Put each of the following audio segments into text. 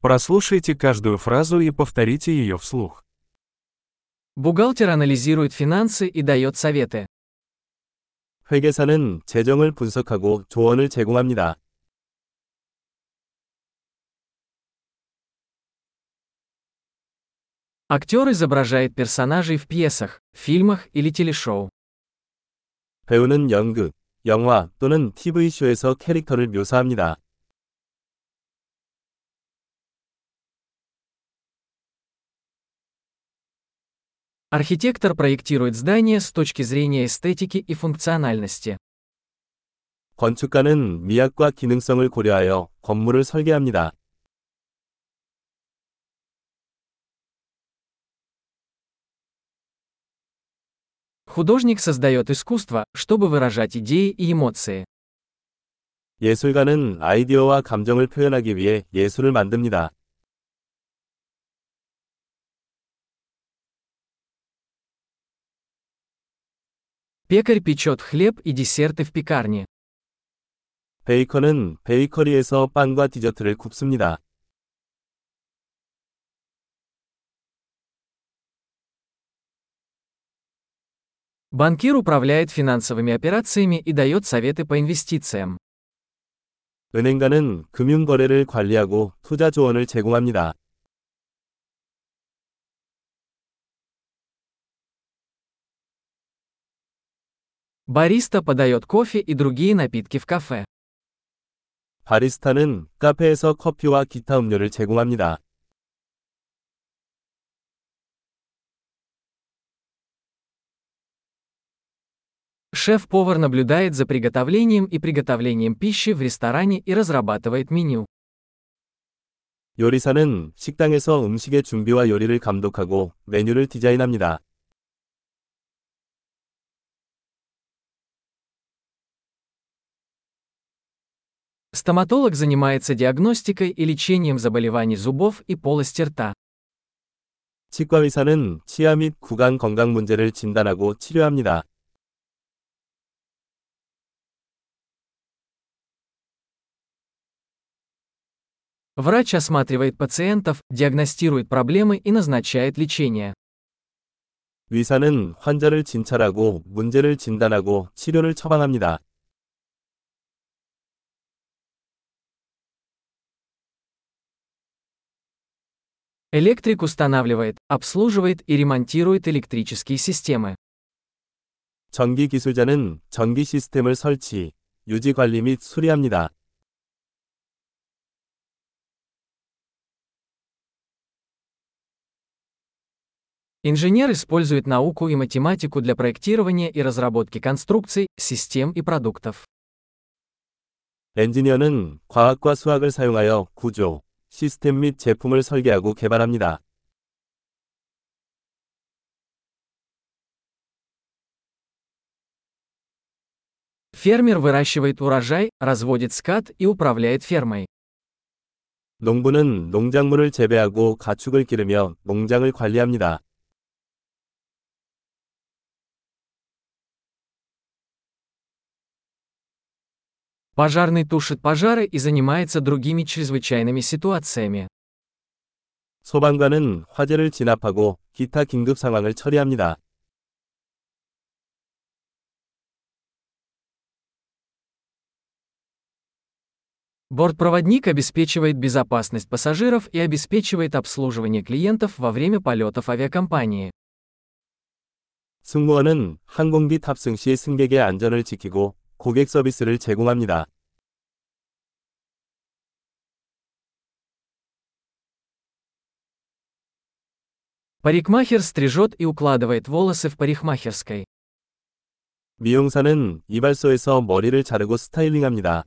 Прослушайте каждую фразу и повторите ее вслух. Бухгалтер анализирует финансы и дает советы. 회계사는 재정을 분석하고 조언을 제공합니다. Актер изображает персонажей в пьесах, фильмах или телешоу. 배우는 연극, 영화 또는 TV쇼에서 캐릭터를 묘사합니다. Архитектор проектирует здание с точки зрения эстетики и функциональности. 건축가는 미학과 기능성을 고려하여 건물을 설계합니다. Художник создает искусство, чтобы выражать идеи и эмоции. 예술가는 아이디어와 감정을 표현하기 위해 예술을 만듭니다. Пекарь печет хлеб и десерты в пекарне. 베이커는 베이커리에서 빵과 디저트를 굽습니다. Банкир управляет финансовыми операциями и дает советы по инвестициям. 은행가는 금융거래를 관리하고 투자 조언을 제공합니다. Бариста подает кофе и другие напитки в кафе. 바리스타는 카페에서 커피와 기타 음료를 제공합니다. Шеф-повар наблюдает за приготовлением и приготовлением пищи в ресторане и разрабатывает меню. 요리사는 식당에서 음식의 준비와 요리를 감독하고 메뉴를 디자인합니다. Стоматолог занимается диагностикой и лечением заболеваний зубов и полости рта. 치과 의사는 치아 및 구강 건강 문제를 진단하고 치료합니다. Врач осматривает пациентов, диагностирует проблемы и назначает лечение. 의사는 환자를 진찰하고 문제를 진단하고 치료를 처방합니다. Электрик устанавливает, обслуживает и ремонтирует электрические системы. 전기 기술자는 전기 시스템을 설치, 유지 관리 및 수리합니다. Инженер использует науку и математику для проектирования и разработки конструкций, систем и продуктов. 엔지니어는 과학과 수학을 사용하여 구조, 시스템 및 제품을 설계하고 개발합니다. Фермер выращивает урожай, разводит скот и управляет фермой. 농부는 농작물을 재배하고 가축을 기르며 농장을 관리합니다. Пожарный тушит пожары и занимается другими чрезвычайными ситуациями. 소방관은 화재를 진압하고 기타 긴급 상황을 처리합니다. Бортпроводник обеспечивает безопасность пассажиров и обеспечивает обслуживание клиентов во время полетов авиакомпании. 승무원은 항공기 탑승 시 승객의 안전을 지키고 고객 서비스를 제공합니다. Парикмахер стрижет и укладывает волосы в парикмахерской. 미용사는 이발소에서 머리를 자르고 스타일링합니다.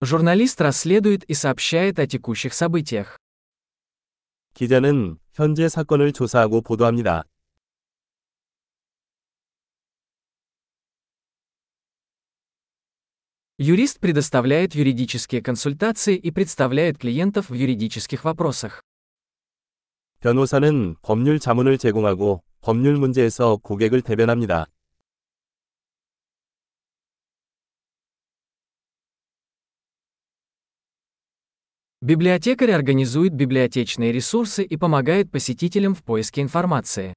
Журналист расследует и сообщает о текущих событиях. 기자는 현재 사건을 조사하고 보도합니다. Юрист предоставляет юридические консультации и представляет клиентов в юридических вопросах. 변호사는 법률 자문을 제공하고 법률 문제에서 고객을 대변합니다. Библиотекарь организует библиотечные ресурсы и помогает посетителям в поиске информации.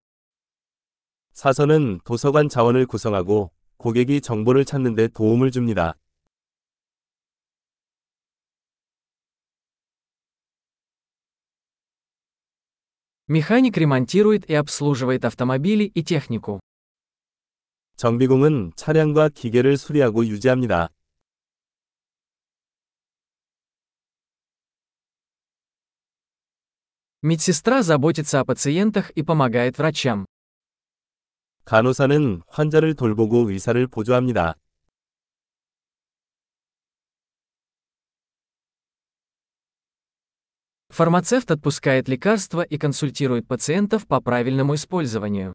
사서는 도서관 자원을 구성하고 고객이 정보를 찾는 데 도움을 줍니다. Механик ремонтирует и обслуживает автомобили и технику. 정비공은 차량과 기계를 수리하고 유지합니다. Медсестра заботится о пациентах и помогает врачам. 간호사는 환자를 돌보고 의사를 보조합니다. Фармацевт отпускает лекарства и консультирует пациентов по правильному использованию.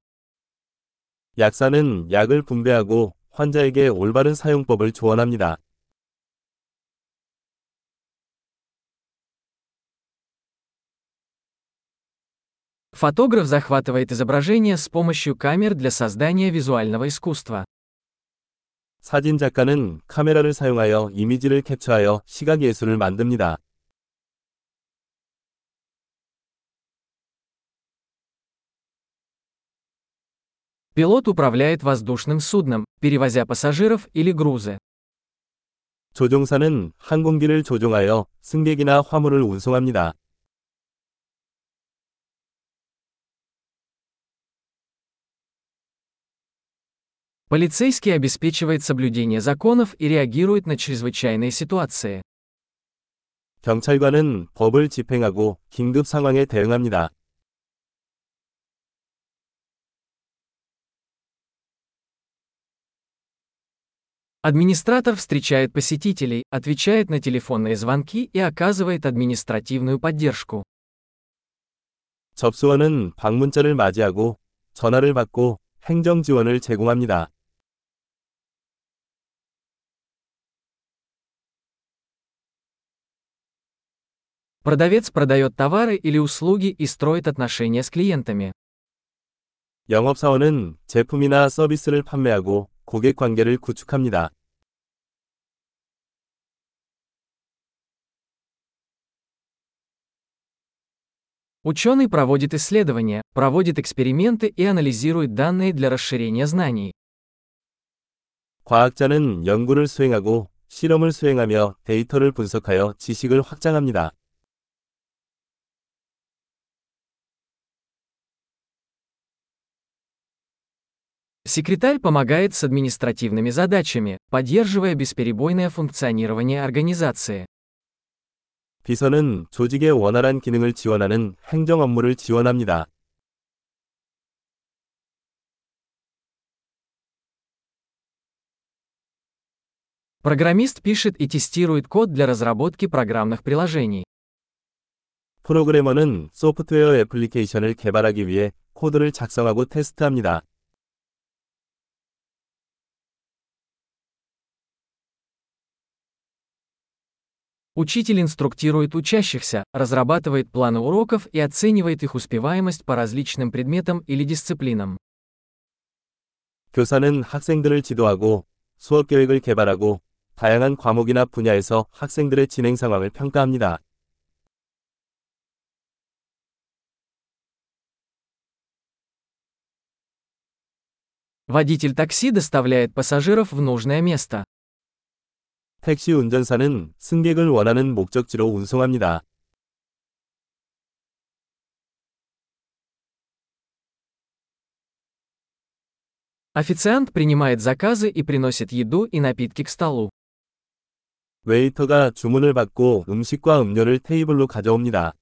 약사는 약을 분배하고 환자에게 올바른 사용법을 조언합니다. Фотограф захватывает изображение с помощью камер для создания визуального искусства. 사진 작가는 카메라를 사용하여 이미지를 캡처하여 시각 예술을 만듭니다. Пилот управляет воздушным судном, перевозя пассажиров или грузы. 조종사는 항공기를 조종하여 승객이나 화물을 운송합니다. Полицейский обеспечивает соблюдение законов и реагирует на чрезвычайные ситуации. 경찰관은 법을 집행하고 긴급 상황에 대응합니다. Администратор встречает посетителей, отвечает на телефонные звонки и оказывает административную поддержку. 접수원은 방문자를 맞이하고 전화를 받고 행정 지원을 제공합니다. Продавец продает товары или услуги и строит отношения с клиентами. 영업사원은 제품이나 서비스를 판매하고 고객 관계를 구축합니다. Ученый проводит исследования, проводит эксперименты и анализирует данные для расширения знаний. 과학자는 연구를 수행하고 실험을 수행하며 데이터를 분석하여 지식을 확장합니다. Секретарь помогает с административными задачами, поддерживая бесперебойное функционирование организации. 비서는 조직의 원활한 기능을 지원하는 행정 업무를 지원합니다. Программист пишет и тестирует код для разработки программных приложений. 프로그래머는 소프트웨어 애플리케이션을 개발하기 위해 코드를 작성하고 테스트합니다. Учитель инструктирует учащихся, разрабатывает планы уроков и оценивает их успеваемость по различным предметам или дисциплинам. 교사는 학생들을 지도하고 수업 계획을 개발하고 다양한 과목이나 분야에서 학생들의 진행 상황을 평가합니다. Водитель такси доставляет пассажиров в нужное место. 택시 운전사는 승객을 원하는 목적지로 운송합니다. Официант принимает заказы и приносит еду и напитки к столу. 웨이터가 주문을 받고 음식과 음료를 테이블로 가져옵니다.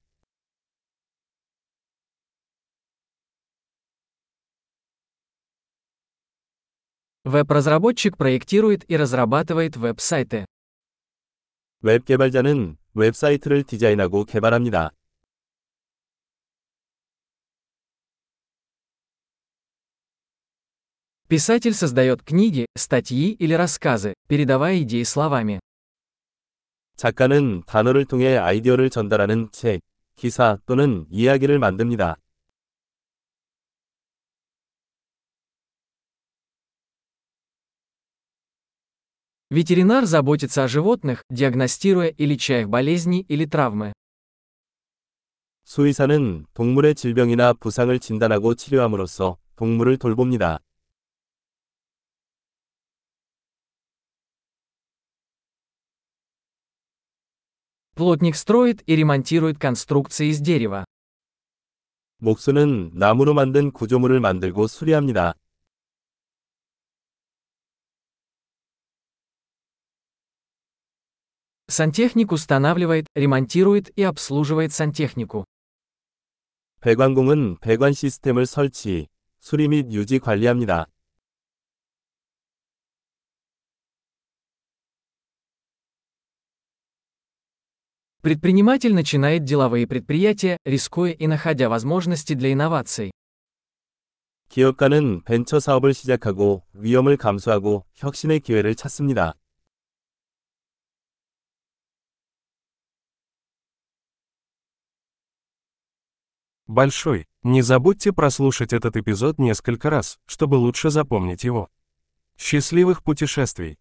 Веб-разработчик проектирует и разрабатывает веб-сайты. 웹 개발자는 웹사이트를 디자인하고 개발합니다. Писатель создает книги, статьи или рассказы, передавая идеи словами. 작가는 단어를 통해 아이디어를 전달하는 책, 기사 또는 이야기를 만듭니다. Ветеринар заботится о животных, диагностируя и леча их болезни или травмы. 수의사는 동물의 질병이나 부상을 진단하고 치료함으로써 동물을 돌봅니다. Плотник строит и ремонтирует конструкции из дерева. 목수는 나무로 만든 구조물을 만들고 수리합니다. Сантехник устанавливает, ремонтирует и обслуживает сантехнику. 배관공은 배관 시스템을 설치, 수리 및 유지 관리합니다. Предприниматель начинает деловые предприятия, рискуя и находя возможности для инноваций. 기업가는 벤처 사업을 시작하고 위험을 감수하고 혁신의 기회를 찾습니다. Большой. Не забудьте прослушать этот эпизод несколько раз, чтобы лучше запомнить его. Счастливых путешествий!